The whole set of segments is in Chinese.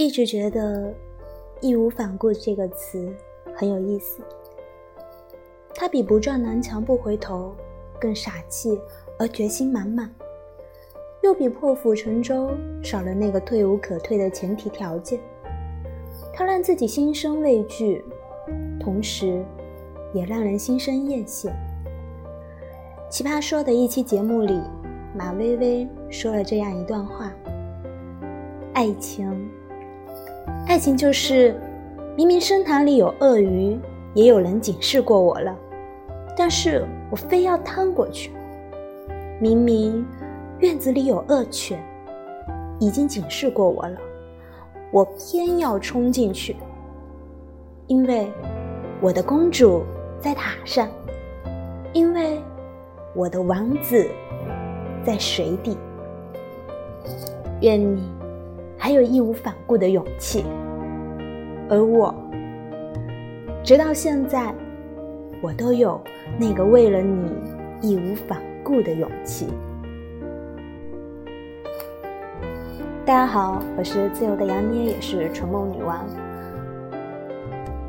一直觉得“义无反顾”这个词很有意思，它比不撞南墙不回头更傻气而决心满满，又比破釜沉舟少了那个退无可退的前提条件。它让自己心生畏惧，同时也让人心生艳羡。奇葩说的一期节目里，马薇薇说了这样一段话：“爱情，爱情就是明明深潭里有鳄鱼，也有人警示过我了，但是我非要趟过去；明明院子里有恶犬，已经警示过我了，我偏要冲进去，因为我的公主在塔上，因为。”我的王子在水底，愿你还有义无反顾的勇气，而我，直到现在，我都有那个为了你义无反顾的勇气。大家好，我是自由的杨咩，也是纯梦女王。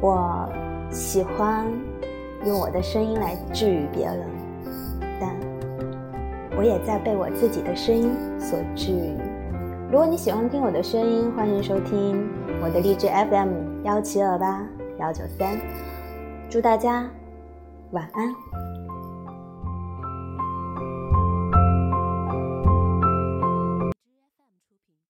我喜欢用我的声音来治愈别人。但我也在被我自己的声音所治愈。如果你喜欢听我的声音，欢迎收听我的励志 FM 幺七二八幺九三。祝大家晚安。